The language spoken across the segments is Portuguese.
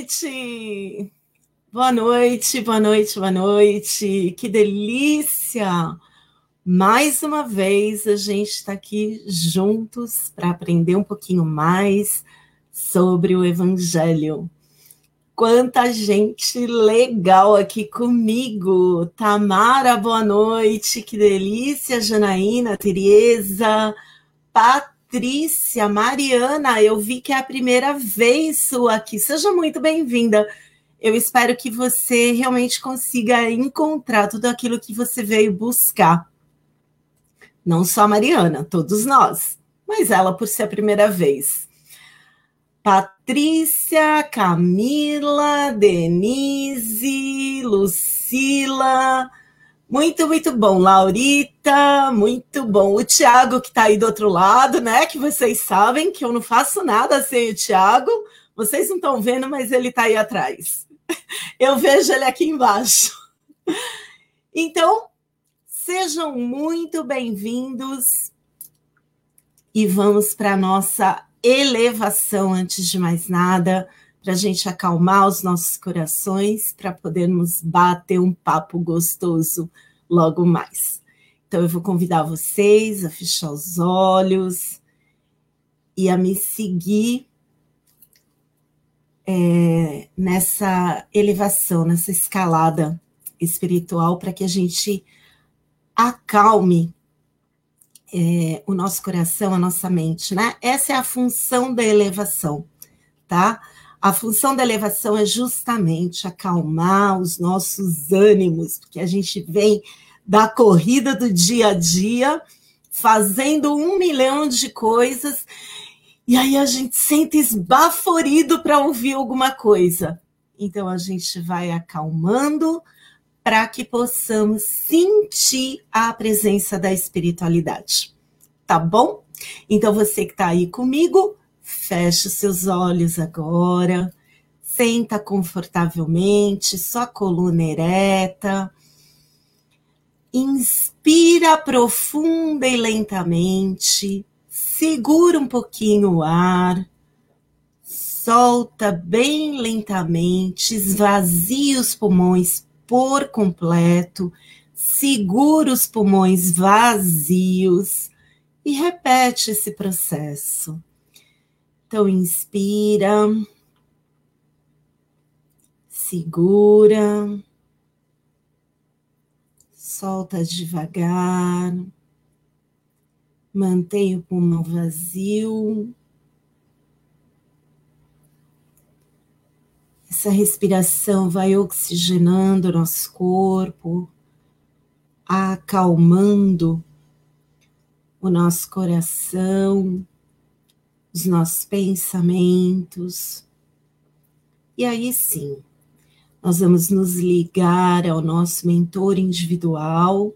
Noite! Boa noite, boa noite, boa noite. Que delícia! Mais uma vez a gente está aqui juntos para aprender um pouquinho mais sobre o Evangelho. Quanta gente legal aqui comigo! Tamara, boa noite, que delícia! Janaína, Tereza, Patrícia, Mariana, eu vi que é a primeira vez sua aqui. Seja muito bem-vinda. Eu espero que você realmente consiga encontrar tudo aquilo que você veio buscar não só a Mariana, todos nós, mas ela por ser a primeira vez. Patrícia, Camila, Denise, Lucila, muito, muito bom. Laurita, muito bom. O Tiago, que está aí do outro lado, né? Que vocês sabem que eu não faço nada sem o Tiago. Vocês não estão vendo, mas ele está aí atrás. Eu vejo ele aqui embaixo. Então, Sejam muito bem-vindos e vamos para a nossa elevação antes de mais nada, para a gente acalmar os nossos corações, para podermos bater um papo gostoso logo mais. Então, eu vou convidar vocês a fechar os olhos e a me seguir é, nessa elevação, nessa escalada espiritual, para que a gente acalme é, o nosso coração, a nossa mente, né? Essa é a função da elevação, tá? A função da elevação é justamente acalmar os nossos ânimos, porque a gente vem da corrida do dia a dia, fazendo um milhão de coisas, e aí a gente sente esbaforido para ouvir alguma coisa. Então a gente vai acalmando, para que possamos sentir a presença da espiritualidade. Tá bom? Então você que está aí comigo, feche seus olhos agora, senta confortavelmente, sua coluna ereta. Inspira profunda e lentamente, segura um pouquinho o ar, solta bem lentamente, esvazia os pulmões por completo, segura os pulmões vazios. E repete esse processo. Então, inspira, segura, solta devagar, mantém o pulmão vazio. Essa respiração vai oxigenando o nosso corpo, acalmando o nosso coração, os nossos pensamentos. E aí sim, nós vamos nos ligar ao nosso mentor individual,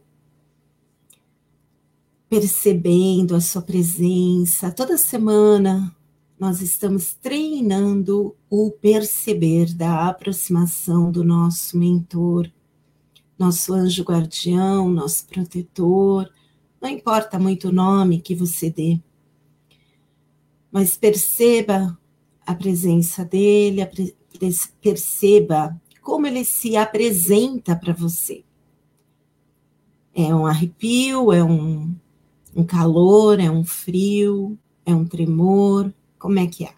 percebendo a sua presença. Toda semana nós estamos treinando o perceber da aproximação do nosso mentor, nosso anjo guardião, nosso protetor, não importa muito o nome que você dê, mas perceba a presença dele, perceba como ele se apresenta para você. É um arrepio, é um, um calor, é um frio, é um tremor, como é que é?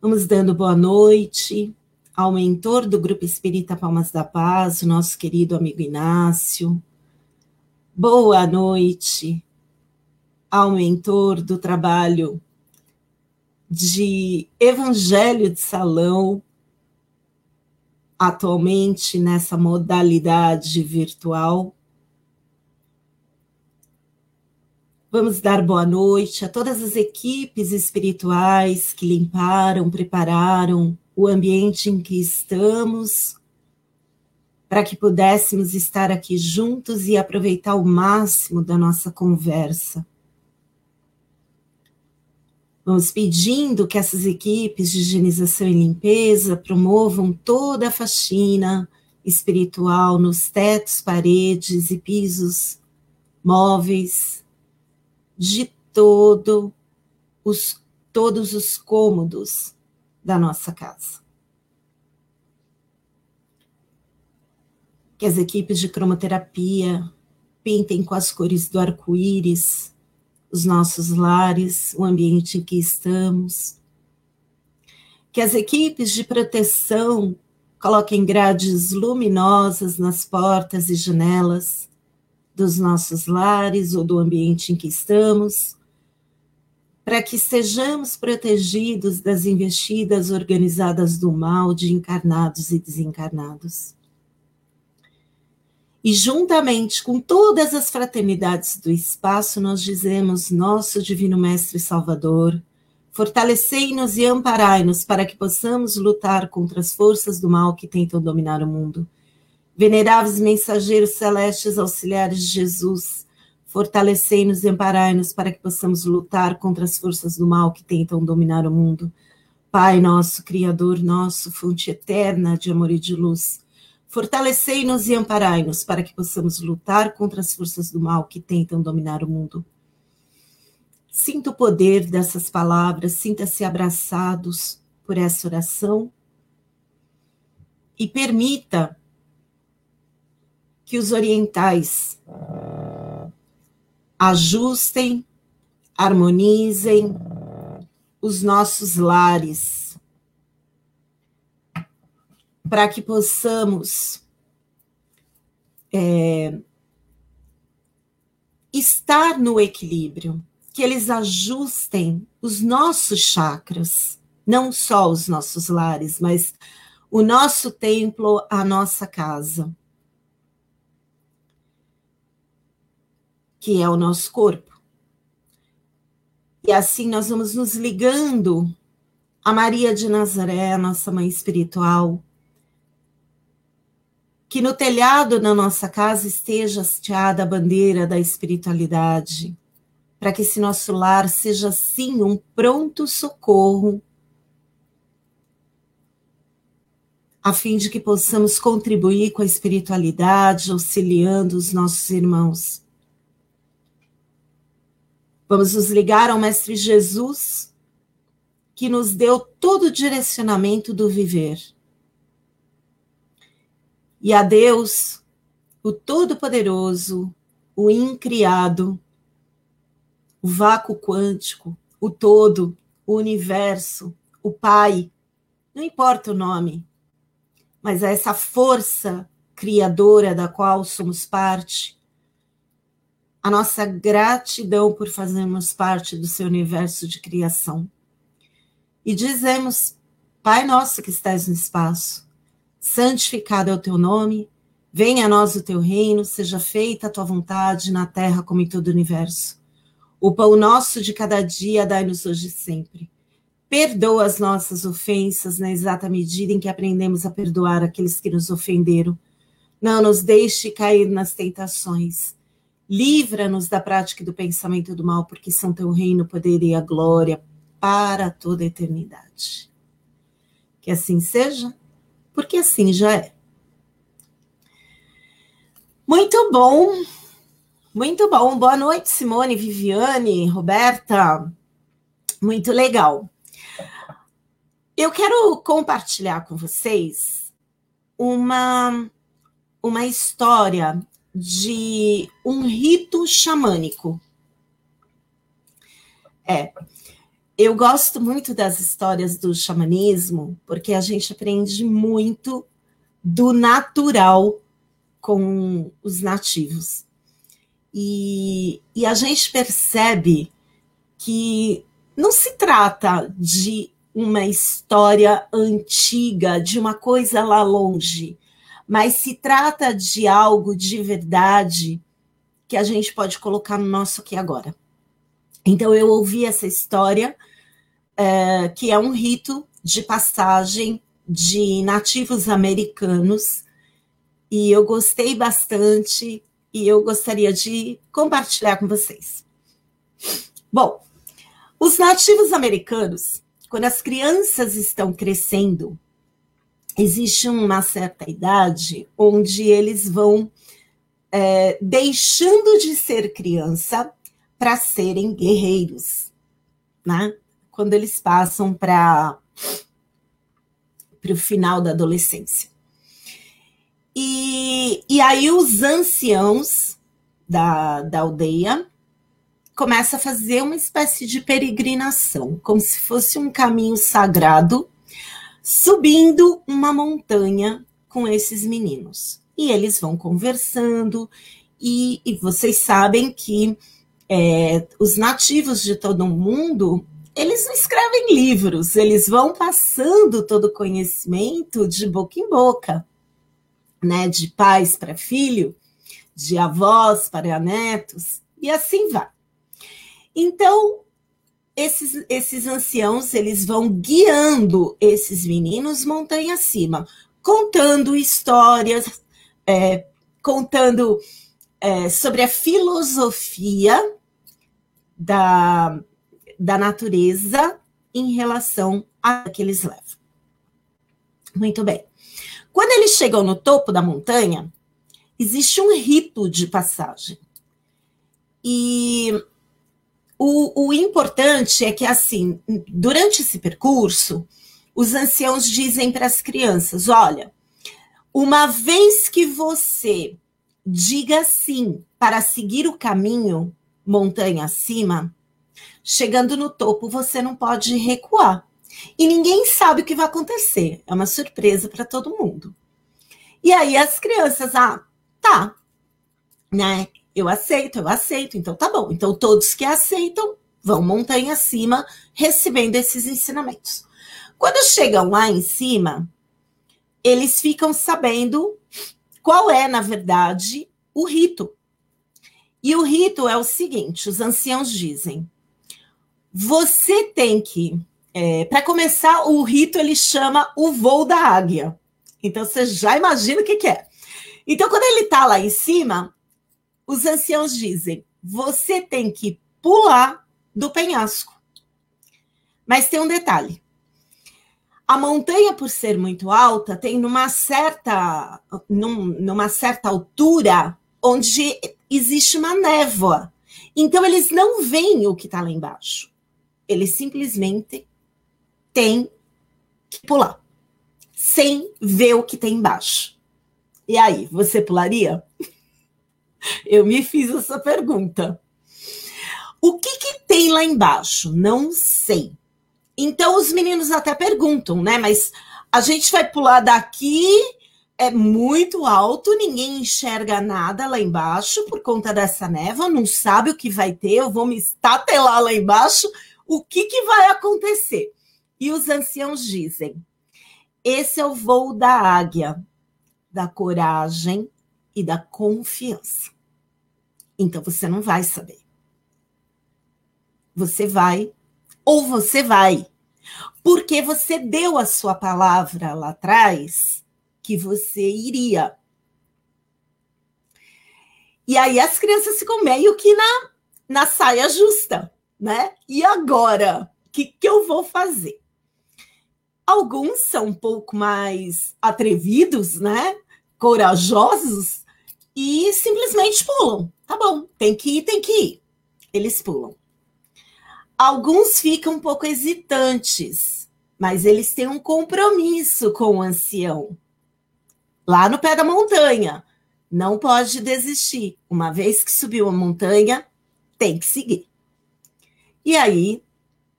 Vamos dando boa noite ao mentor do Grupo Espírita Palmas da Paz, nosso querido amigo Inácio. Boa noite ao mentor do trabalho de Evangelho de Salão, atualmente nessa modalidade virtual, Vamos dar boa noite a todas as equipes espirituais que limparam, prepararam o ambiente em que estamos, para que pudéssemos estar aqui juntos e aproveitar o máximo da nossa conversa. Vamos pedindo que essas equipes de higienização e limpeza promovam toda a faxina espiritual nos tetos, paredes e pisos móveis de todo os todos os cômodos da nossa casa. Que as equipes de cromoterapia pintem com as cores do arco-íris os nossos lares, o ambiente em que estamos. Que as equipes de proteção coloquem grades luminosas nas portas e janelas dos nossos lares ou do ambiente em que estamos, para que sejamos protegidos das investidas organizadas do mal de encarnados e desencarnados. E juntamente com todas as fraternidades do espaço, nós dizemos: Nosso Divino Mestre Salvador, fortalecei-nos e amparai-nos para que possamos lutar contra as forças do mal que tentam dominar o mundo. Veneráveis mensageiros celestes, auxiliares de Jesus, Fortalecei-nos e amparai-nos para que possamos lutar contra as forças do mal que tentam dominar o mundo. Pai nosso, Criador nosso, fonte eterna de amor e de luz, fortalecei-nos e amparai-nos para que possamos lutar contra as forças do mal que tentam dominar o mundo. Sinta o poder dessas palavras, sinta-se abraçados por essa oração e permita que os orientais ajustem, harmonizem os nossos lares, para que possamos é, estar no equilíbrio, que eles ajustem os nossos chakras, não só os nossos lares, mas o nosso templo, a nossa casa. que é o nosso corpo. E assim nós vamos nos ligando a Maria de Nazaré, nossa mãe espiritual, que no telhado da nossa casa esteja hasteada a bandeira da espiritualidade, para que esse nosso lar seja sim um pronto socorro, a fim de que possamos contribuir com a espiritualidade, auxiliando os nossos irmãos. Vamos nos ligar ao Mestre Jesus, que nos deu todo o direcionamento do viver. E a Deus, o Todo-Poderoso, o Incriado, o vácuo quântico, o todo, o universo, o Pai, não importa o nome, mas é essa força criadora da qual somos parte, a nossa gratidão por fazermos parte do seu universo de criação. E dizemos: Pai nosso que estás no espaço, santificado é o teu nome, venha a nós o teu reino, seja feita a tua vontade na terra como em todo o universo. O pão nosso de cada dia dai-nos hoje e sempre. Perdoa as nossas ofensas na exata medida em que aprendemos a perdoar aqueles que nos ofenderam. Não nos deixe cair nas tentações Livra-nos da prática do pensamento do mal, porque são teu reino, poder e a glória para toda a eternidade. Que assim seja, porque assim já é. Muito bom, muito bom. Boa noite, Simone, Viviane, Roberta. Muito legal. Eu quero compartilhar com vocês uma, uma história de um rito xamânico. É, eu gosto muito das histórias do xamanismo, porque a gente aprende muito do natural com os nativos. E, e a gente percebe que não se trata de uma história antiga, de uma coisa lá longe, mas se trata de algo de verdade que a gente pode colocar no nosso aqui agora. Então, eu ouvi essa história, é, que é um rito de passagem de nativos americanos, e eu gostei bastante, e eu gostaria de compartilhar com vocês. Bom, os nativos americanos, quando as crianças estão crescendo, existe uma certa idade onde eles vão é, deixando de ser criança para serem guerreiros, né? quando eles passam para o final da adolescência. E, e aí os anciãos da, da aldeia começam a fazer uma espécie de peregrinação, como se fosse um caminho sagrado, subindo uma montanha com esses meninos. E eles vão conversando, e, e vocês sabem que é, os nativos de todo o mundo, eles não escrevem livros, eles vão passando todo o conhecimento de boca em boca, né? De pais para filho, de avós para netos, e assim vai. Então, esses, esses anciãos, eles vão guiando esses meninos montanha acima, contando histórias, é, contando é, sobre a filosofia da, da natureza em relação a que eles levam. Muito bem. Quando eles chegam no topo da montanha, existe um rito de passagem. E o, o importante é que, assim, durante esse percurso, os anciãos dizem para as crianças: olha, uma vez que você diga sim para seguir o caminho montanha acima, chegando no topo você não pode recuar. E ninguém sabe o que vai acontecer. É uma surpresa para todo mundo. E aí as crianças, ah, tá, né? Eu aceito, eu aceito, então tá bom. Então todos que aceitam vão montanha acima recebendo esses ensinamentos. Quando chegam lá em cima, eles ficam sabendo qual é, na verdade, o rito. E o rito é o seguinte: os anciãos dizem, você tem que, é, para começar, o rito ele chama o voo da águia. Então você já imagina o que, que é. Então, quando ele está lá em cima, os anciãos dizem: você tem que pular do penhasco. Mas tem um detalhe: a montanha, por ser muito alta, tem numa certa, num, numa certa altura onde existe uma névoa. Então, eles não veem o que está lá embaixo. Eles simplesmente têm que pular, sem ver o que tem embaixo. E aí, você pularia? Eu me fiz essa pergunta. O que, que tem lá embaixo? Não sei. Então os meninos até perguntam, né? Mas a gente vai pular daqui, é muito alto, ninguém enxerga nada lá embaixo por conta dessa névoa, não sabe o que vai ter, eu vou me estatelar lá embaixo, o que, que vai acontecer? E os anciãos dizem: esse é o voo da águia, da coragem e da confiança. Então você não vai saber. Você vai ou você vai. Porque você deu a sua palavra lá atrás que você iria. E aí as crianças ficam meio que na, na saia justa, né? E agora? O que, que eu vou fazer? Alguns são um pouco mais atrevidos, né? Corajosos e simplesmente pulam. Tá bom, tem que ir, tem que ir. Eles pulam. Alguns ficam um pouco hesitantes, mas eles têm um compromisso com o ancião. Lá no pé da montanha, não pode desistir. Uma vez que subiu a montanha, tem que seguir. E aí,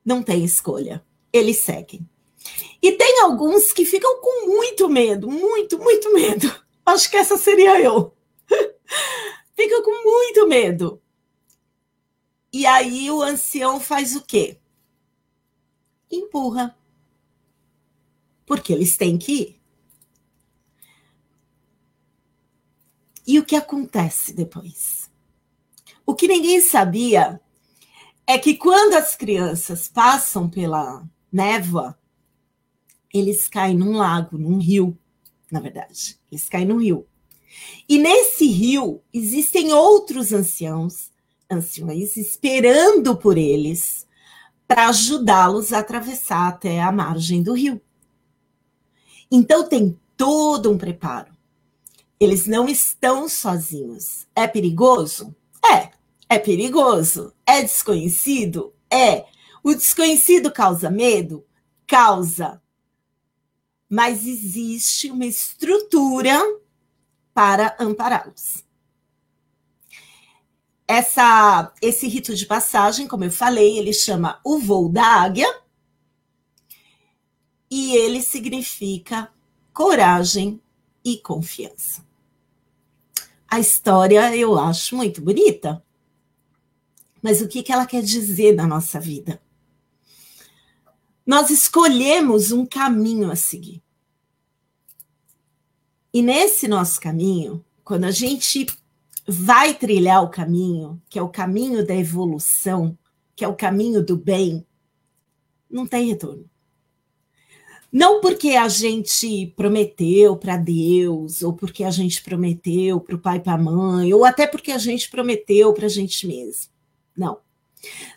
não tem escolha. Eles seguem. E tem alguns que ficam com muito medo, muito, muito medo. Acho que essa seria eu. ficam com muito medo. E aí o ancião faz o quê? Empurra. Porque eles têm que ir. E o que acontece depois? O que ninguém sabia é que quando as crianças passam pela névoa, eles caem num lago, num rio, na verdade. Eles caem num rio. E nesse rio existem outros anciãos anciões esperando por eles para ajudá-los a atravessar até a margem do rio. Então tem todo um preparo. Eles não estão sozinhos. É perigoso? É. É perigoso? É desconhecido? É. O desconhecido causa medo? Causa. Mas existe uma estrutura para ampará-los. Essa, esse rito de passagem, como eu falei, ele chama o voo da águia e ele significa coragem e confiança. A história eu acho muito bonita, mas o que, que ela quer dizer na nossa vida? Nós escolhemos um caminho a seguir. E nesse nosso caminho, quando a gente vai trilhar o caminho, que é o caminho da evolução, que é o caminho do bem, não tem retorno. Não porque a gente prometeu para Deus, ou porque a gente prometeu para o pai e para a mãe, ou até porque a gente prometeu para a gente mesmo. Não.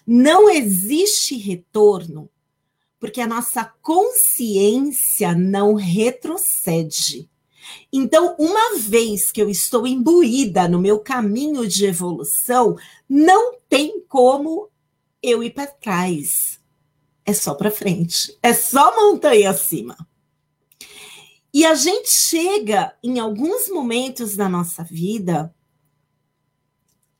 Não existe retorno porque a nossa consciência não retrocede. Então, uma vez que eu estou imbuída no meu caminho de evolução, não tem como eu ir para trás. É só para frente, é só montanha acima. E a gente chega em alguns momentos da nossa vida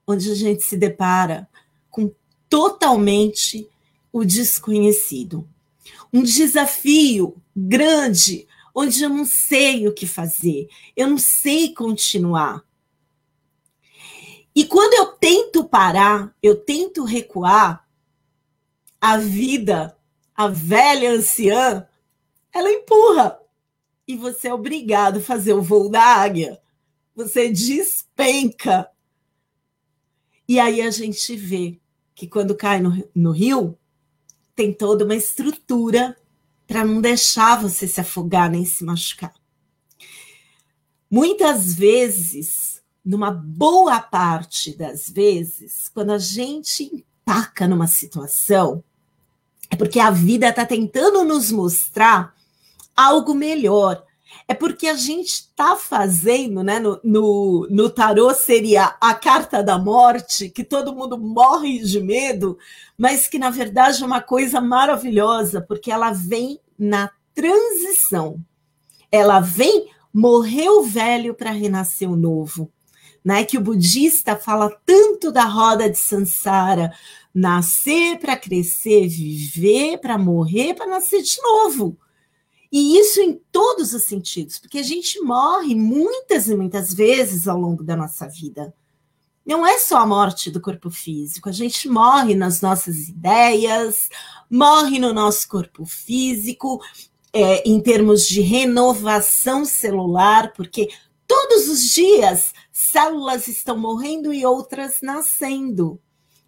onde a gente se depara com totalmente o desconhecido. Um desafio grande onde eu não sei o que fazer, eu não sei continuar. E quando eu tento parar, eu tento recuar, a vida, a velha anciã, ela empurra. E você é obrigado a fazer o voo da águia. Você despenca. E aí a gente vê que quando cai no, no rio, tem toda uma estrutura para não deixar você se afogar nem se machucar. Muitas vezes, numa boa parte das vezes, quando a gente empaca numa situação, é porque a vida está tentando nos mostrar algo melhor. É porque a gente está fazendo, né? No, no, no tarô seria a carta da morte, que todo mundo morre de medo, mas que na verdade é uma coisa maravilhosa, porque ela vem na transição. Ela vem morrer o velho para renascer o novo. Né, que o budista fala tanto da roda de Sansara, nascer para crescer, viver para morrer, para nascer de novo. E isso em todos os sentidos, porque a gente morre muitas e muitas vezes ao longo da nossa vida. Não é só a morte do corpo físico, a gente morre nas nossas ideias, morre no nosso corpo físico, é, em termos de renovação celular, porque todos os dias células estão morrendo e outras nascendo.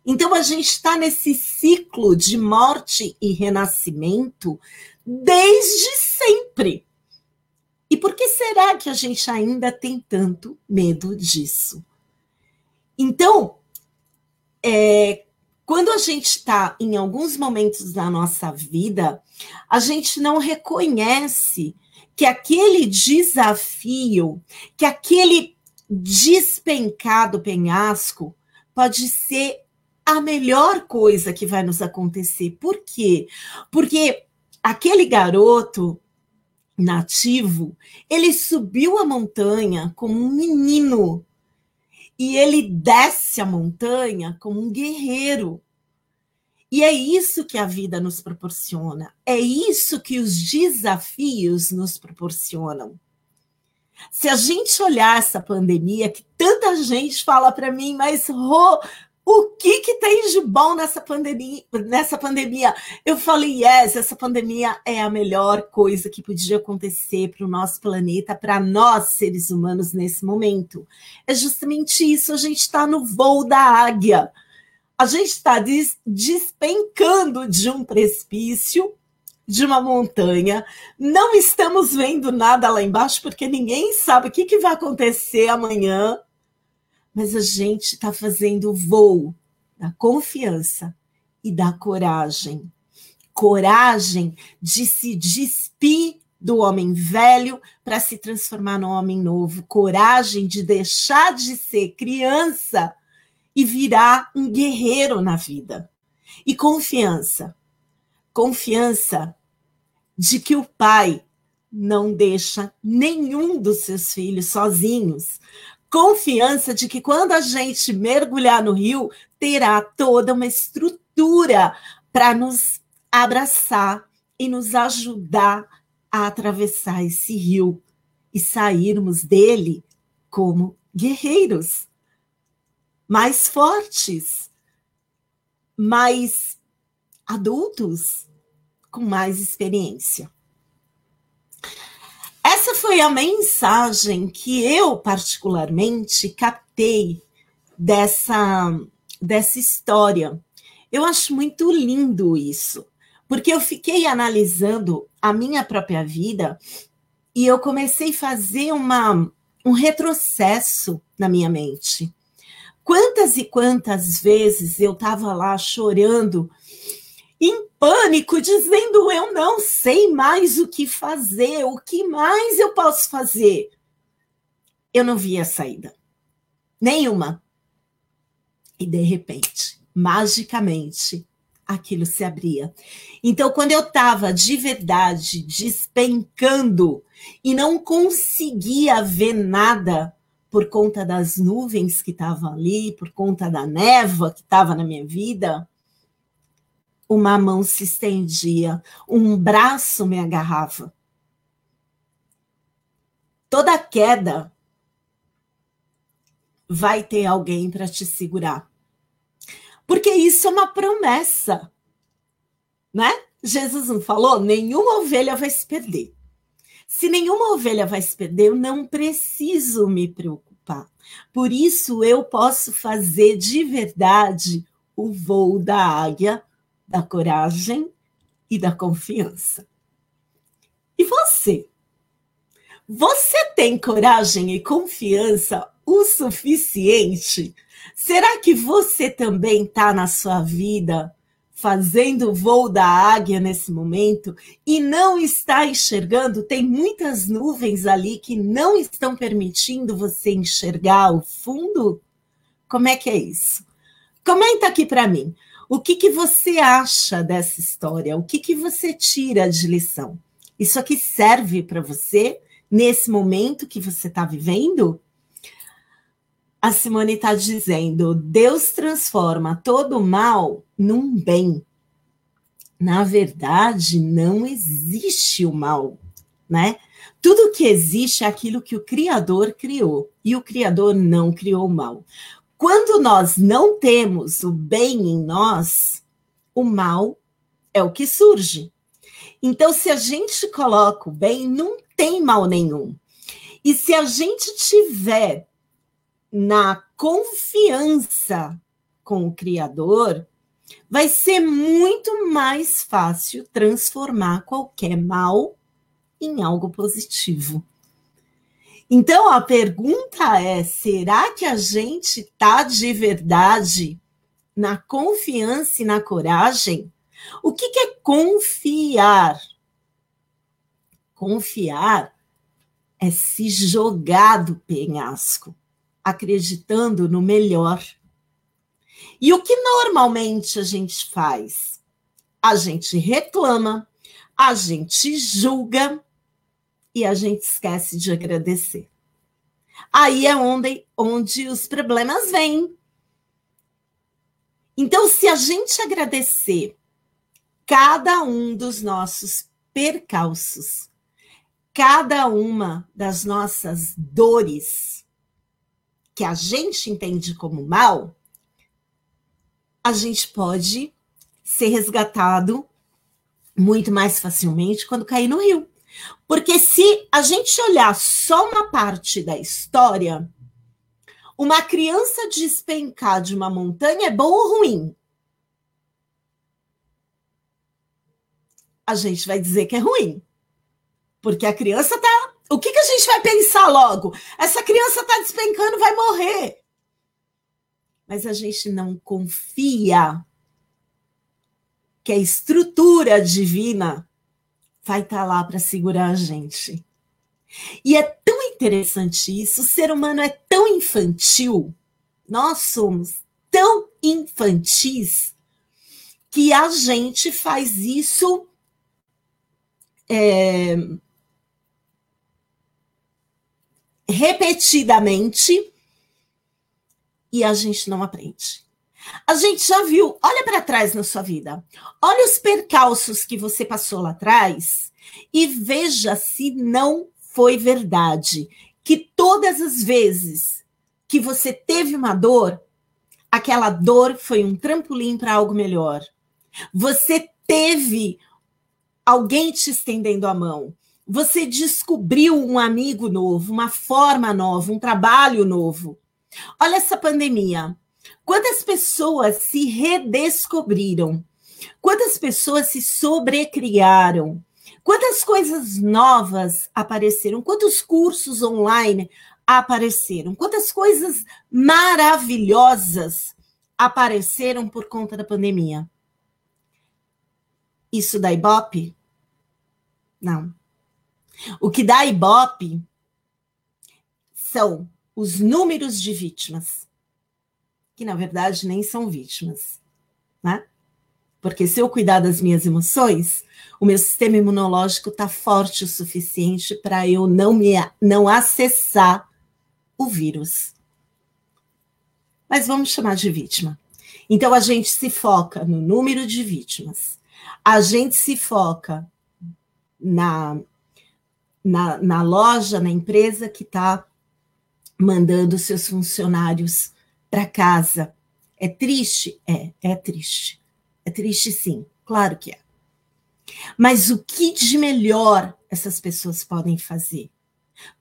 Então a gente está nesse ciclo de morte e renascimento desde sempre. E por que será que a gente ainda tem tanto medo disso? Então, é, quando a gente está em alguns momentos da nossa vida, a gente não reconhece que aquele desafio, que aquele despencado penhasco pode ser a melhor coisa que vai nos acontecer. Por quê? Porque aquele garoto nativo, ele subiu a montanha como um menino e ele desce a montanha como um guerreiro. E é isso que a vida nos proporciona, é isso que os desafios nos proporcionam. Se a gente olhar essa pandemia, que tanta gente fala para mim, mas Rô, o que, que tem de bom nessa pandemia, nessa pandemia? Eu falei, yes, essa pandemia é a melhor coisa que podia acontecer para o nosso planeta, para nós, seres humanos, nesse momento. É justamente isso, a gente está no voo da águia. A gente está des despencando de um precipício, de uma montanha, não estamos vendo nada lá embaixo, porque ninguém sabe o que, que vai acontecer amanhã mas a gente está fazendo o voo da confiança e da coragem. Coragem de se despir do homem velho para se transformar no homem novo. Coragem de deixar de ser criança e virar um guerreiro na vida. E confiança. confiança de que o pai não deixa nenhum dos seus filhos sozinhos. Confiança de que quando a gente mergulhar no rio, terá toda uma estrutura para nos abraçar e nos ajudar a atravessar esse rio e sairmos dele como guerreiros mais fortes, mais adultos, com mais experiência. Essa foi a mensagem que eu, particularmente, captei dessa, dessa história. Eu acho muito lindo isso, porque eu fiquei analisando a minha própria vida e eu comecei a fazer uma, um retrocesso na minha mente. Quantas e quantas vezes eu estava lá chorando, em pânico, dizendo: Eu não sei mais o que fazer, o que mais eu posso fazer? Eu não via saída. Nenhuma. E de repente, magicamente, aquilo se abria. Então, quando eu estava de verdade despencando e não conseguia ver nada por conta das nuvens que estavam ali, por conta da névoa que estava na minha vida, uma mão se estendia, um braço me agarrava. Toda queda vai ter alguém para te segurar. Porque isso é uma promessa, né? Jesus não falou: nenhuma ovelha vai se perder. Se nenhuma ovelha vai se perder, eu não preciso me preocupar. Por isso, eu posso fazer de verdade o voo da águia, da coragem e da confiança. E você? Você tem coragem e confiança o suficiente? Será que você também está na sua vida fazendo o voo da águia nesse momento e não está enxergando, tem muitas nuvens ali que não estão permitindo você enxergar o fundo? Como é que é isso? Comenta aqui para mim. O que, que você acha dessa história? O que, que você tira de lição? Isso aqui serve para você nesse momento que você está vivendo? A Simone está dizendo: Deus transforma todo mal num bem. Na verdade, não existe o mal, né? Tudo que existe é aquilo que o Criador criou, e o Criador não criou o mal. Quando nós não temos o bem em nós, o mal é o que surge. Então, se a gente coloca o bem, não tem mal nenhum. E se a gente tiver na confiança com o Criador, vai ser muito mais fácil transformar qualquer mal em algo positivo. Então a pergunta é: será que a gente está de verdade na confiança e na coragem? O que, que é confiar? Confiar é se jogar do penhasco acreditando no melhor. E o que normalmente a gente faz? A gente reclama, a gente julga e a gente esquece de agradecer. Aí é onde, onde os problemas vêm. Então, se a gente agradecer cada um dos nossos percalços, cada uma das nossas dores, que a gente entende como mal, a gente pode ser resgatado muito mais facilmente quando cair no rio. Porque se a gente olhar só uma parte da história, uma criança despencar de uma montanha é bom ou ruim? A gente vai dizer que é ruim. Porque a criança está o que, que a gente vai pensar logo? Essa criança está despencando, vai morrer. Mas a gente não confia que a estrutura divina vai estar tá lá para segurar a gente. E é tão interessante isso, o ser humano é tão infantil, nós somos tão infantis, que a gente faz isso é, repetidamente e a gente não aprende. A gente já viu, olha para trás na sua vida, olha os percalços que você passou lá atrás e veja se não foi verdade que todas as vezes que você teve uma dor, aquela dor foi um trampolim para algo melhor. Você teve alguém te estendendo a mão. Você descobriu um amigo novo, uma forma nova, um trabalho novo. Olha essa pandemia. Quantas pessoas se redescobriram? Quantas pessoas se sobrecriaram? Quantas coisas novas apareceram? Quantos cursos online apareceram? Quantas coisas maravilhosas apareceram por conta da pandemia? Isso dá ibope? Não. O que dá ibope são os números de vítimas, que na verdade nem são vítimas, né? Porque se eu cuidar das minhas emoções, o meu sistema imunológico está forte o suficiente para eu não me não acessar o vírus. Mas vamos chamar de vítima. Então a gente se foca no número de vítimas. A gente se foca na, na, na loja, na empresa que está mandando seus funcionários para casa. É triste? É, é triste. É triste sim, claro que é. Mas o que de melhor essas pessoas podem fazer?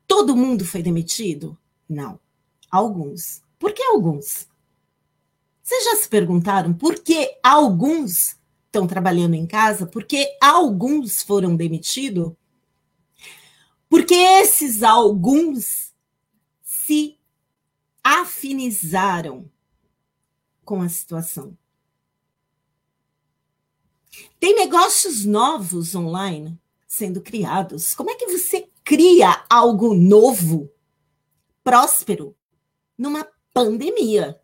Todo mundo foi demitido? Não. Alguns. Por que alguns? Vocês já se perguntaram por que alguns estão trabalhando em casa? Por que alguns foram demitidos? Porque esses alguns se afinizaram com a situação. Tem negócios novos online sendo criados. Como é que você cria algo novo, próspero, numa pandemia?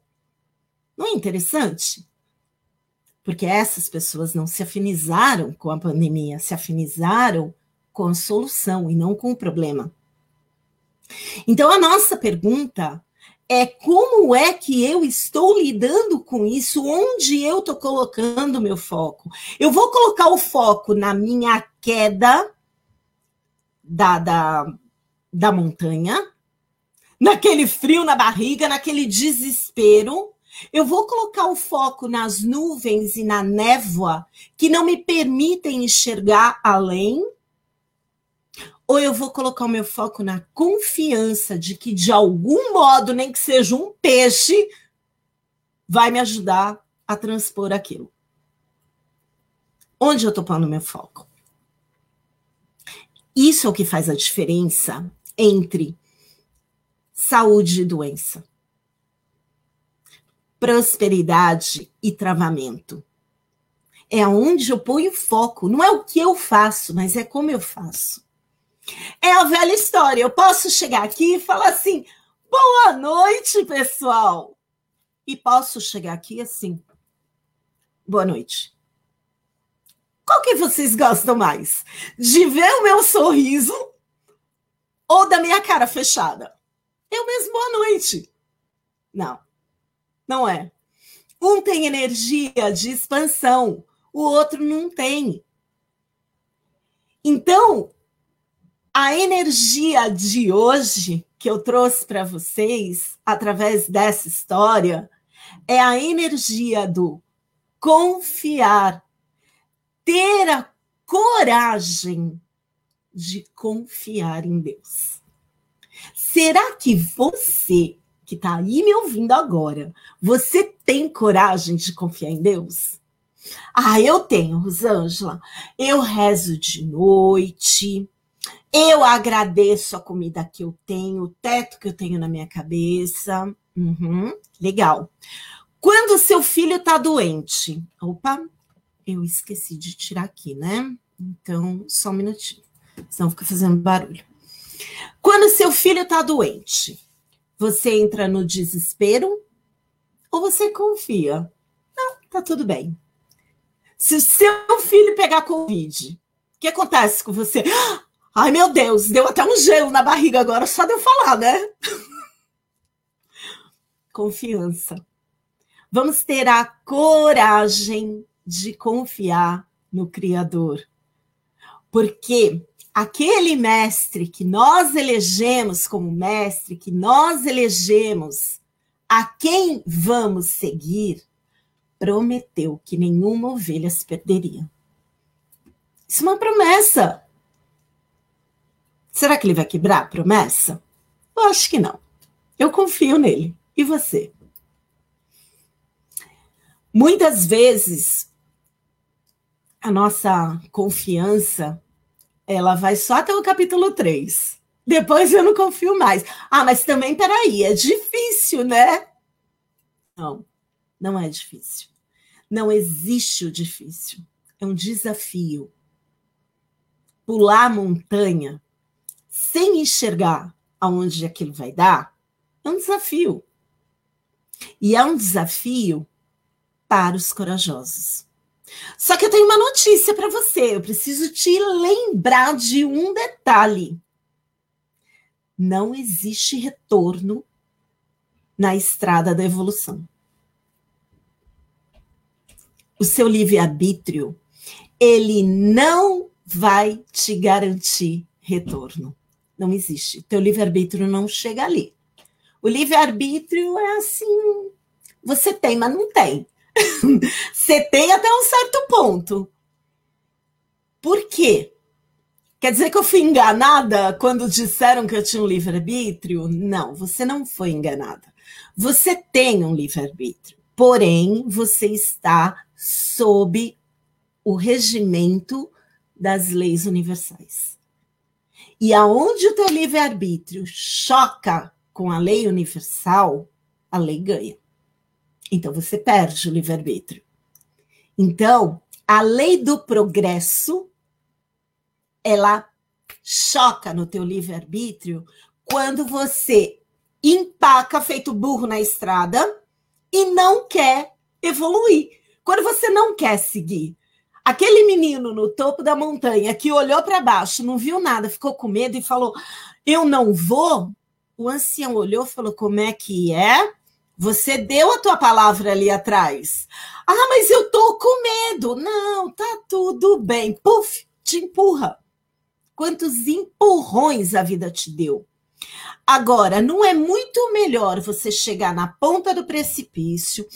Não é interessante? Porque essas pessoas não se afinizaram com a pandemia, se afinizaram com a solução e não com o problema. Então, a nossa pergunta é como é que eu estou lidando com isso, onde eu estou colocando meu foco. Eu vou colocar o foco na minha queda da, da, da montanha, naquele frio na barriga, naquele desespero. Eu vou colocar o foco nas nuvens e na névoa que não me permitem enxergar além ou eu vou colocar o meu foco na confiança de que, de algum modo, nem que seja um peixe, vai me ajudar a transpor aquilo. Onde eu estou pondo meu foco? Isso é o que faz a diferença entre saúde e doença, prosperidade e travamento. É onde eu ponho foco, não é o que eu faço, mas é como eu faço. É a velha história. Eu posso chegar aqui e falar assim: boa noite, pessoal. E posso chegar aqui assim: boa noite. Qual que vocês gostam mais? De ver o meu sorriso ou da minha cara fechada? Eu mesmo, boa noite. Não, não é. Um tem energia de expansão, o outro não tem. Então, a energia de hoje que eu trouxe para vocês, através dessa história, é a energia do confiar, ter a coragem de confiar em Deus. Será que você que está aí me ouvindo agora, você tem coragem de confiar em Deus? Ah, eu tenho, Rosângela. Eu rezo de noite, eu agradeço a comida que eu tenho, o teto que eu tenho na minha cabeça. Uhum, legal. Quando seu filho está doente, opa, eu esqueci de tirar aqui, né? Então, só um minutinho, senão fica fazendo barulho. Quando seu filho está doente, você entra no desespero ou você confia? Não, tá tudo bem. Se o seu filho pegar Covid, o que acontece com você? Ai, meu Deus, deu até um gelo na barriga agora, só de eu falar, né? Confiança. Vamos ter a coragem de confiar no Criador. Porque aquele mestre que nós elegemos como mestre, que nós elegemos a quem vamos seguir, prometeu que nenhuma ovelha se perderia. Isso é uma promessa. Será que ele vai quebrar a promessa? Eu acho que não. Eu confio nele. E você? Muitas vezes a nossa confiança ela vai só até o capítulo 3. Depois eu não confio mais. Ah, mas também, peraí, é difícil, né? Não, não é difícil. Não existe o difícil. É um desafio. Pular montanha sem enxergar aonde aquilo vai dar é um desafio. E é um desafio para os corajosos. Só que eu tenho uma notícia para você. Eu preciso te lembrar de um detalhe. Não existe retorno na estrada da evolução. O seu livre-arbítrio, ele não vai te garantir retorno. Não existe. Teu livre-arbítrio não chega ali. O livre-arbítrio é assim, você tem, mas não tem. você tem até um certo ponto. Por quê? Quer dizer que eu fui enganada quando disseram que eu tinha um livre-arbítrio? Não, você não foi enganada. Você tem um livre-arbítrio, porém você está sob o regimento das leis universais. E aonde o teu livre-arbítrio choca com a lei universal, a lei ganha. Então você perde o livre-arbítrio. Então, a lei do progresso ela choca no teu livre-arbítrio quando você empaca feito burro na estrada e não quer evoluir. Quando você não quer seguir. Aquele menino no topo da montanha que olhou para baixo, não viu nada, ficou com medo e falou: Eu não vou. O ancião olhou e falou: Como é que é? Você deu a tua palavra ali atrás. Ah, mas eu tô com medo. Não, tá tudo bem. Puf, te empurra. Quantos empurrões a vida te deu? Agora, não é muito melhor você chegar na ponta do precipício,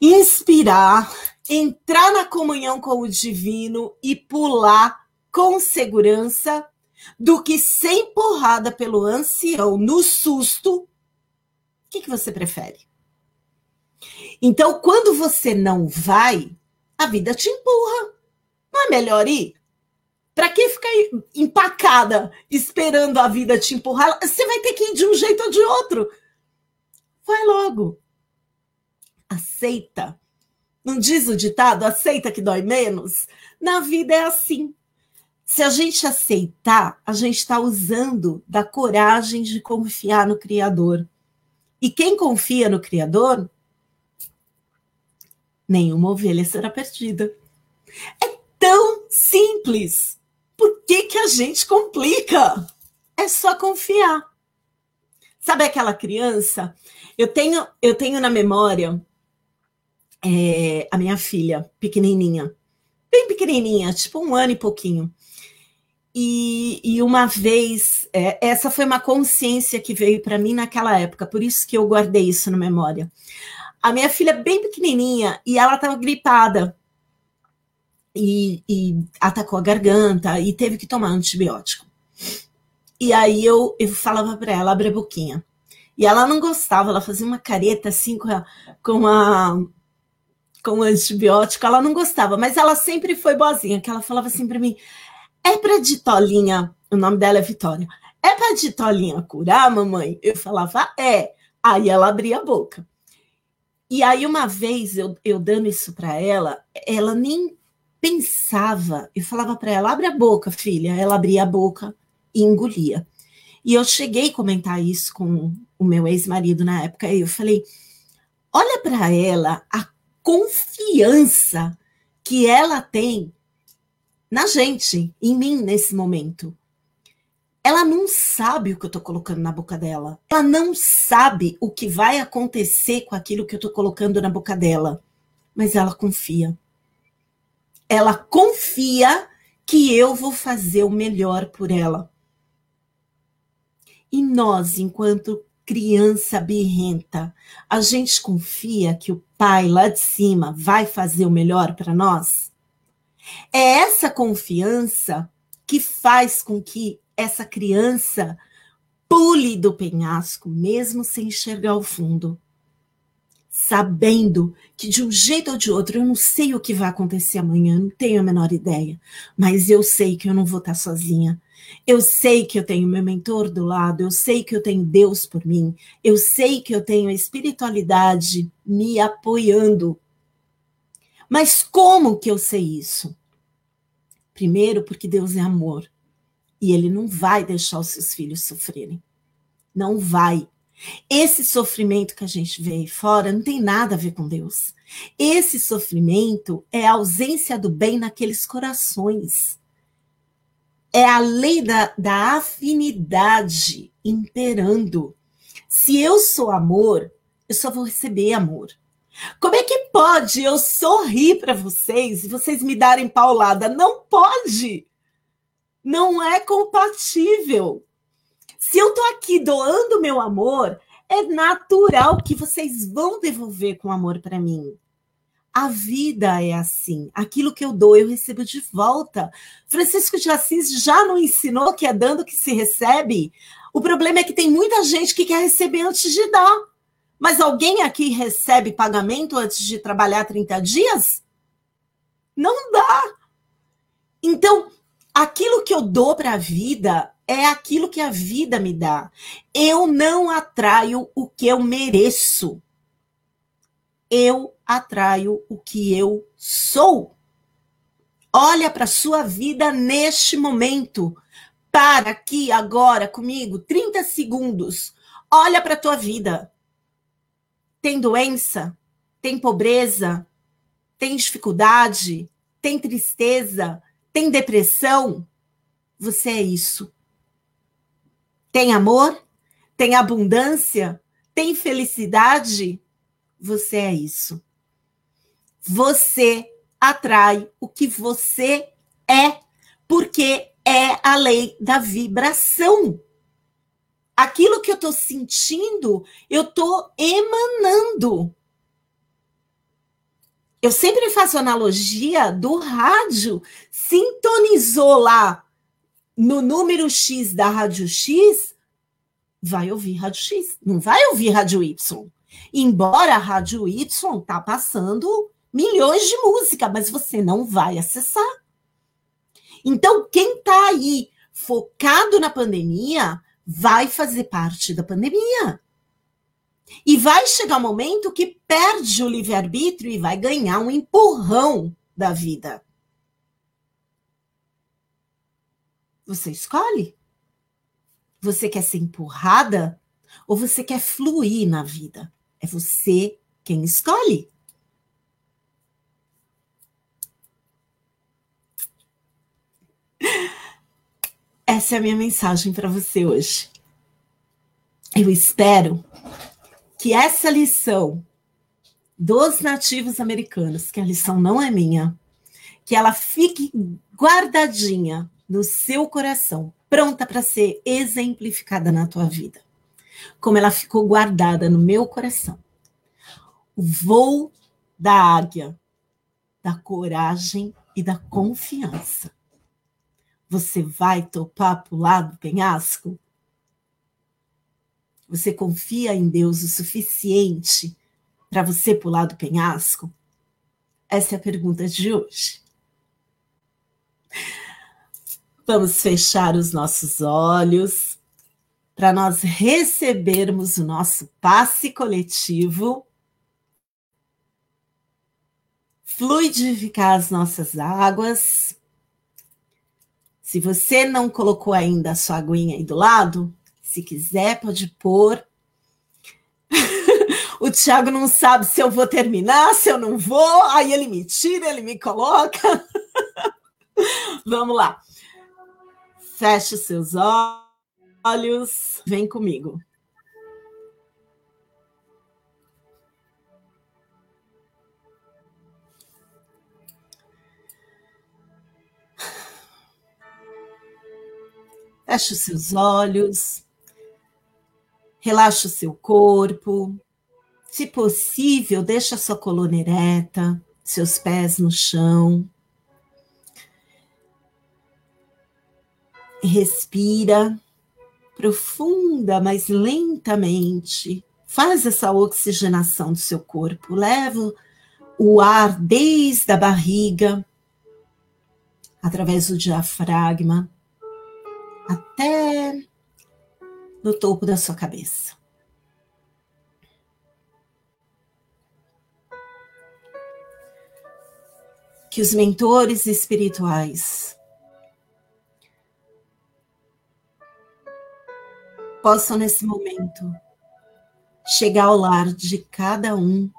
inspirar, entrar na comunhão com o divino e pular com segurança do que ser empurrada pelo ancião no susto. O que, que você prefere? Então, quando você não vai, a vida te empurra. Não é melhor ir? Para que ficar empacada esperando a vida te empurrar? Você vai ter que ir de um jeito ou de outro. Vai logo. Aceita não diz o ditado, aceita que dói menos? Na vida é assim. Se a gente aceitar, a gente está usando da coragem de confiar no Criador. E quem confia no Criador, nenhuma ovelha será perdida. É tão simples. Por que, que a gente complica? É só confiar. Sabe aquela criança? Eu tenho, eu tenho na memória é, a minha filha, pequenininha, bem pequenininha, tipo um ano e pouquinho. E, e uma vez, é, essa foi uma consciência que veio para mim naquela época, por isso que eu guardei isso na memória. A minha filha, bem pequenininha, e ela estava gripada, e, e, atacou a garganta, e teve que tomar antibiótico. E aí eu, eu falava para ela, abre a boquinha. E ela não gostava, ela fazia uma careta assim com a, com a com antibiótico, ela não gostava, mas ela sempre foi boazinha, que ela falava assim para mim: é para Ditolinha, o nome dela é Vitória, é para Ditolinha curar, mamãe? Eu falava: é. Aí ela abria a boca. E aí, uma vez, eu, eu dando isso para ela, ela nem pensava. Eu falava para ela: abre a boca, filha. Ela abria a boca e engolia. E eu cheguei a comentar isso com o meu ex-marido na época. E eu falei: olha para ela a confiança que ela tem na gente, em mim nesse momento. Ela não sabe o que eu estou colocando na boca dela. Ela não sabe o que vai acontecer com aquilo que eu estou colocando na boca dela. Mas ela confia. Ela confia que eu vou fazer o melhor por ela. E nós, enquanto criança birrenta, a gente confia que o pai lá de cima vai fazer o melhor para nós? É essa confiança que faz com que essa criança pule do penhasco, mesmo sem enxergar o fundo, sabendo que de um jeito ou de outro eu não sei o que vai acontecer amanhã, não tenho a menor ideia, mas eu sei que eu não vou estar sozinha. Eu sei que eu tenho meu mentor do lado, eu sei que eu tenho Deus por mim, eu sei que eu tenho a espiritualidade me apoiando. Mas como que eu sei isso? Primeiro, porque Deus é amor e ele não vai deixar os seus filhos sofrerem. Não vai. Esse sofrimento que a gente vê aí fora não tem nada a ver com Deus. Esse sofrimento é a ausência do bem naqueles corações é a lei da, da afinidade imperando. Se eu sou amor, eu só vou receber amor. Como é que pode eu sorrir para vocês e vocês me darem paulada? Não pode. Não é compatível. Se eu tô aqui doando meu amor, é natural que vocês vão devolver com amor para mim. A vida é assim. Aquilo que eu dou, eu recebo de volta. Francisco de Assis já não ensinou que é dando que se recebe? O problema é que tem muita gente que quer receber antes de dar. Mas alguém aqui recebe pagamento antes de trabalhar 30 dias? Não dá. Então, aquilo que eu dou para a vida é aquilo que a vida me dá. Eu não atraio o que eu mereço. Eu atraio o que eu sou. Olha para a sua vida neste momento. Para aqui agora comigo, 30 segundos. Olha para a tua vida. Tem doença? Tem pobreza? Tem dificuldade? Tem tristeza? Tem depressão? Você é isso. Tem amor? Tem abundância? Tem felicidade? Você é isso. Você atrai o que você é, porque é a lei da vibração. Aquilo que eu estou sentindo, eu estou emanando. Eu sempre faço analogia do rádio. Sintonizou lá no número X da rádio X, vai ouvir rádio X, não vai ouvir rádio Y. Embora a rádio Y tá passando milhões de música, mas você não vai acessar. Então, quem está aí focado na pandemia vai fazer parte da pandemia. E vai chegar um momento que perde o livre-arbítrio e vai ganhar um empurrão da vida. Você escolhe? Você quer ser empurrada ou você quer fluir na vida? É você quem escolhe. Essa é a minha mensagem para você hoje. Eu espero que essa lição dos nativos americanos, que a lição não é minha, que ela fique guardadinha no seu coração, pronta para ser exemplificada na tua vida, como ela ficou guardada no meu coração. O voo da águia, da coragem e da confiança você vai topar pular do penhasco? Você confia em Deus o suficiente para você pular do penhasco? Essa é a pergunta de hoje. Vamos fechar os nossos olhos para nós recebermos o nosso passe coletivo, fluidificar as nossas águas se você não colocou ainda a sua aguinha aí do lado, se quiser, pode pôr. o Tiago não sabe se eu vou terminar, se eu não vou, aí ele me tira, ele me coloca. Vamos lá. Feche os seus olhos, vem comigo. Feche os seus olhos, relaxa o seu corpo. Se possível, deixa sua coluna ereta, seus pés no chão. Respira profunda, mas lentamente. Faz essa oxigenação do seu corpo. Leva o ar desde a barriga, através do diafragma, até no topo da sua cabeça. Que os mentores espirituais possam, nesse momento, chegar ao lar de cada um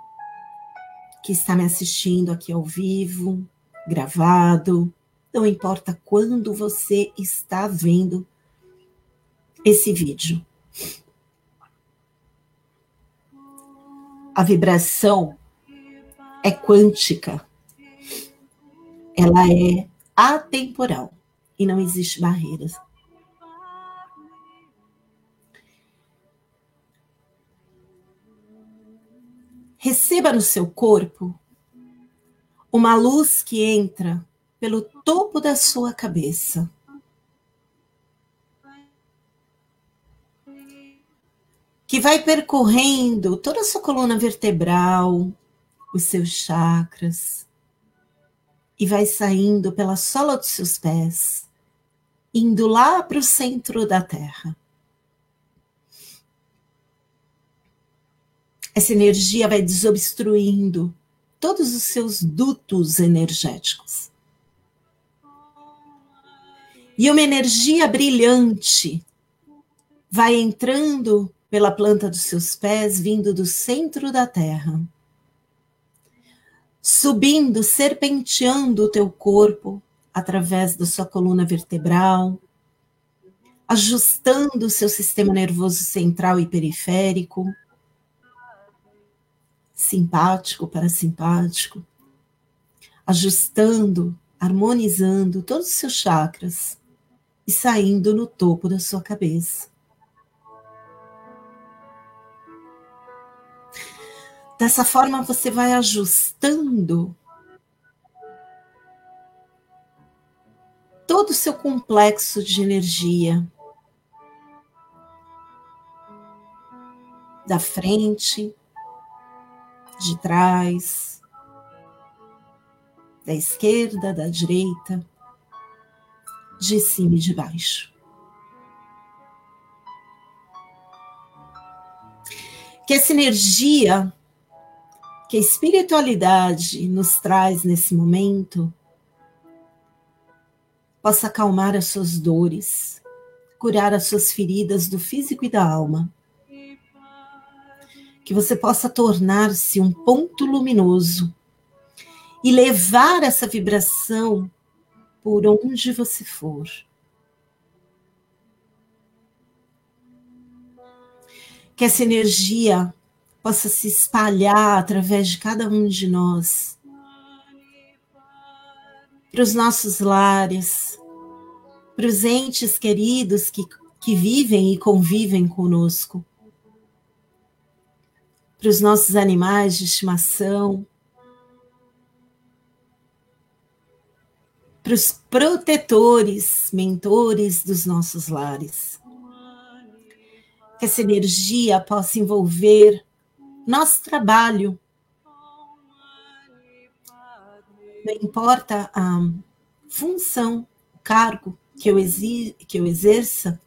que está me assistindo aqui ao vivo, gravado, não importa quando você está vendo esse vídeo. A vibração é quântica. Ela é atemporal e não existe barreiras. Receba no seu corpo uma luz que entra pelo topo da sua cabeça. Que vai percorrendo toda a sua coluna vertebral, os seus chakras, e vai saindo pela sola dos seus pés, indo lá para o centro da Terra. Essa energia vai desobstruindo todos os seus dutos energéticos. E uma energia brilhante vai entrando pela planta dos seus pés, vindo do centro da terra, subindo, serpenteando o teu corpo através da sua coluna vertebral, ajustando o seu sistema nervoso central e periférico, simpático, parasimpático, ajustando, harmonizando todos os seus chakras e saindo no topo da sua cabeça. Dessa forma, você vai ajustando todo o seu complexo de energia. Da frente, de trás, da esquerda, da direita, de cima e de baixo. Que essa energia que a espiritualidade nos traz nesse momento possa acalmar as suas dores, curar as suas feridas do físico e da alma. Que você possa tornar-se um ponto luminoso e levar essa vibração por onde você for. Que essa energia possa se espalhar através de cada um de nós, para os nossos lares, para os entes queridos que, que vivem e convivem conosco, para os nossos animais de estimação, para os protetores, mentores dos nossos lares. Que essa energia possa envolver nosso trabalho. Não importa a função, o cargo que eu, que eu exerça,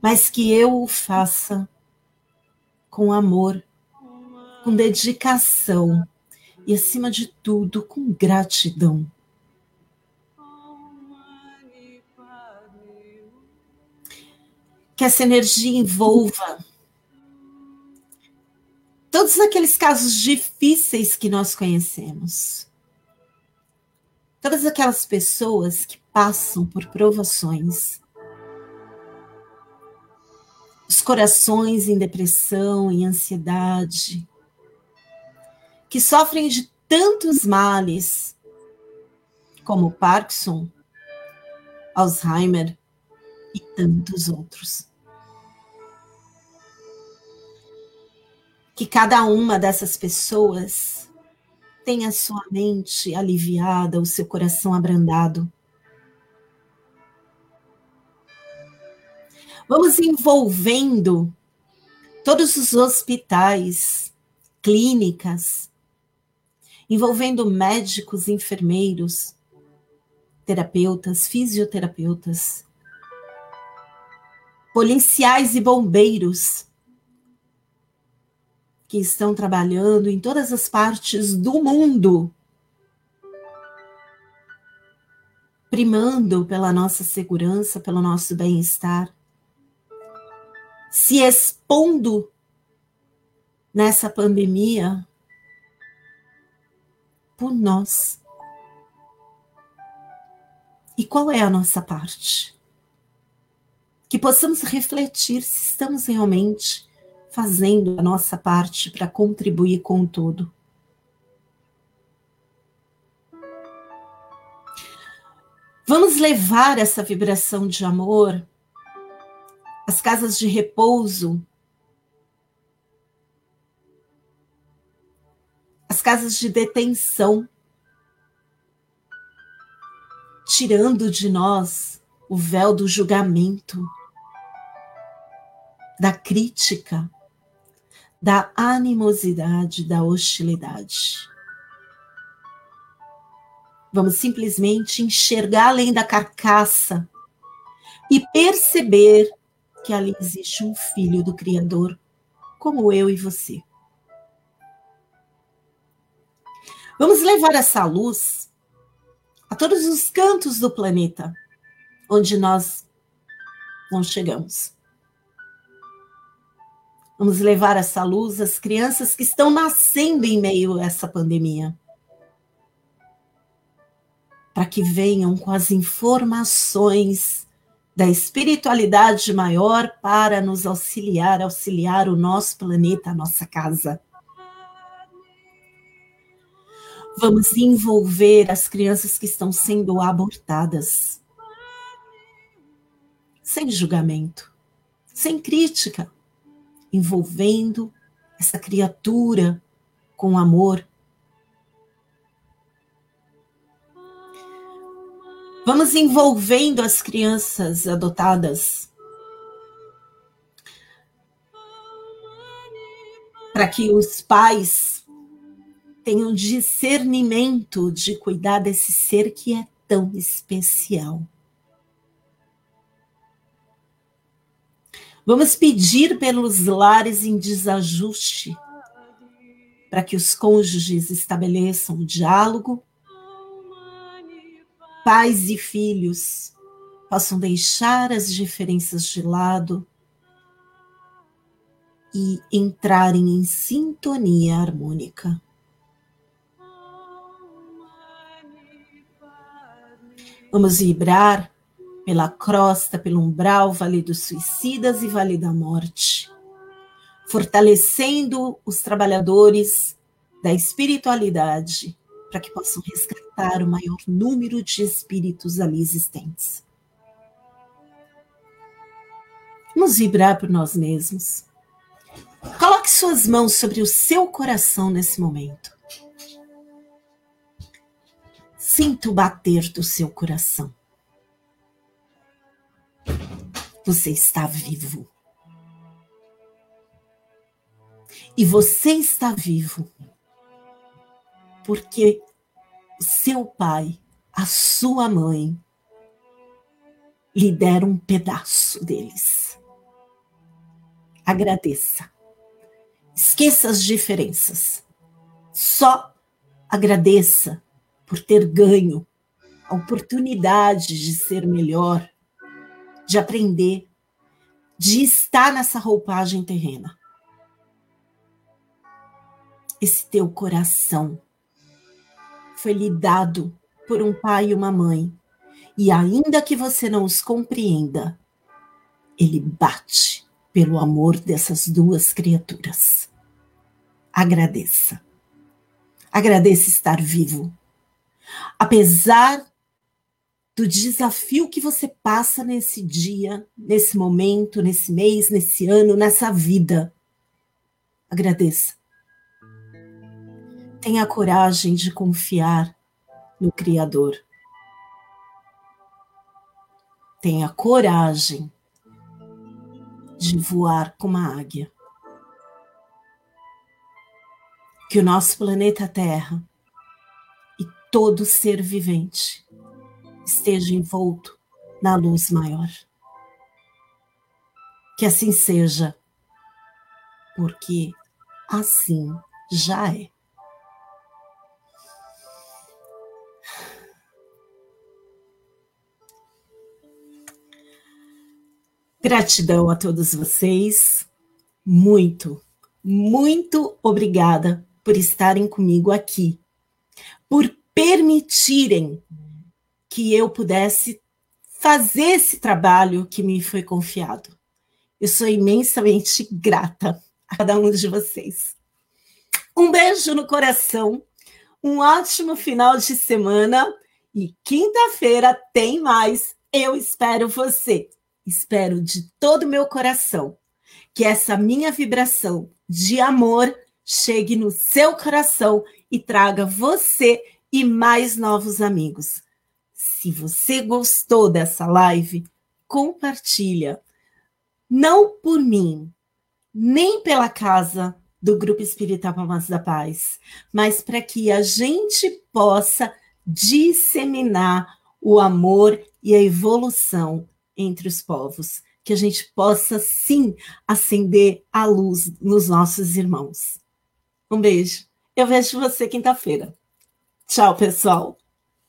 mas que eu o faça com amor, com dedicação e, acima de tudo, com gratidão. Que essa energia envolva todos aqueles casos difíceis que nós conhecemos, todas aquelas pessoas que passam por provações, os corações em depressão, em ansiedade, que sofrem de tantos males, como Parkinson, Alzheimer e tantos outros. Que cada uma dessas pessoas tenha sua mente aliviada, o seu coração abrandado. Vamos envolvendo todos os hospitais, clínicas, envolvendo médicos, enfermeiros, terapeutas, fisioterapeutas, policiais e bombeiros que estão trabalhando em todas as partes do mundo, primando pela nossa segurança, pelo nosso bem-estar, se expondo nessa pandemia por nós. E qual é a nossa parte? Que possamos refletir se estamos realmente fazendo a nossa parte para contribuir com o todo. Vamos levar essa vibração de amor às casas de repouso, às casas de detenção, tirando de nós o véu do julgamento, da crítica, da animosidade, da hostilidade. Vamos simplesmente enxergar além da carcaça e perceber que ali existe um filho do Criador, como eu e você. Vamos levar essa luz a todos os cantos do planeta onde nós não chegamos. Vamos levar essa luz às crianças que estão nascendo em meio a essa pandemia. Para que venham com as informações da espiritualidade maior para nos auxiliar, auxiliar o nosso planeta, a nossa casa. Vamos envolver as crianças que estão sendo abortadas. Sem julgamento, sem crítica envolvendo essa criatura com amor. Vamos envolvendo as crianças adotadas para que os pais tenham discernimento de cuidar desse ser que é tão especial. Vamos pedir pelos lares em desajuste, para que os cônjuges estabeleçam o diálogo, pais e filhos possam deixar as diferenças de lado e entrarem em sintonia harmônica. Vamos vibrar pela crosta, pelo umbral, vale dos suicidas e vale da morte, fortalecendo os trabalhadores da espiritualidade para que possam resgatar o maior número de espíritos ali existentes. Vamos vibrar por nós mesmos. Coloque suas mãos sobre o seu coração nesse momento. Sinta o bater do seu coração. Você está vivo. E você está vivo porque seu pai, a sua mãe, lhe deram um pedaço deles. Agradeça. Esqueça as diferenças. Só agradeça por ter ganho a oportunidade de ser melhor, de aprender, de estar nessa roupagem terrena. esse teu coração foi lhe dado por um pai e uma mãe, e ainda que você não os compreenda, ele bate pelo amor dessas duas criaturas. Agradeça. Agradeça estar vivo. Apesar do desafio que você passa nesse dia, nesse momento, nesse mês, nesse ano, nessa vida. Agradeça. Tenha coragem de confiar no Criador. Tenha coragem de voar como a águia. Que o nosso planeta Terra todo ser vivente esteja envolto na luz maior. Que assim seja, porque assim já é. Gratidão a todos vocês. Muito, muito obrigada por estarem comigo aqui, por permitirem que eu pudesse fazer esse trabalho que me foi confiado. Eu sou imensamente grata a cada um de vocês. Um beijo no coração, um ótimo final de semana e quinta-feira tem mais. Eu espero você. Espero de todo meu coração que essa minha vibração de amor chegue no seu coração e traga você e mais novos amigos. Se você gostou dessa live, compartilha. Não por mim, nem pela casa do Grupo Espírita Palmas da Paz, mas para que a gente possa disseminar o amor e a evolução entre os povos, que a gente possa sim acender a luz nos nossos irmãos. Um beijo. Eu vejo você quinta-feira. Tchau, pessoal.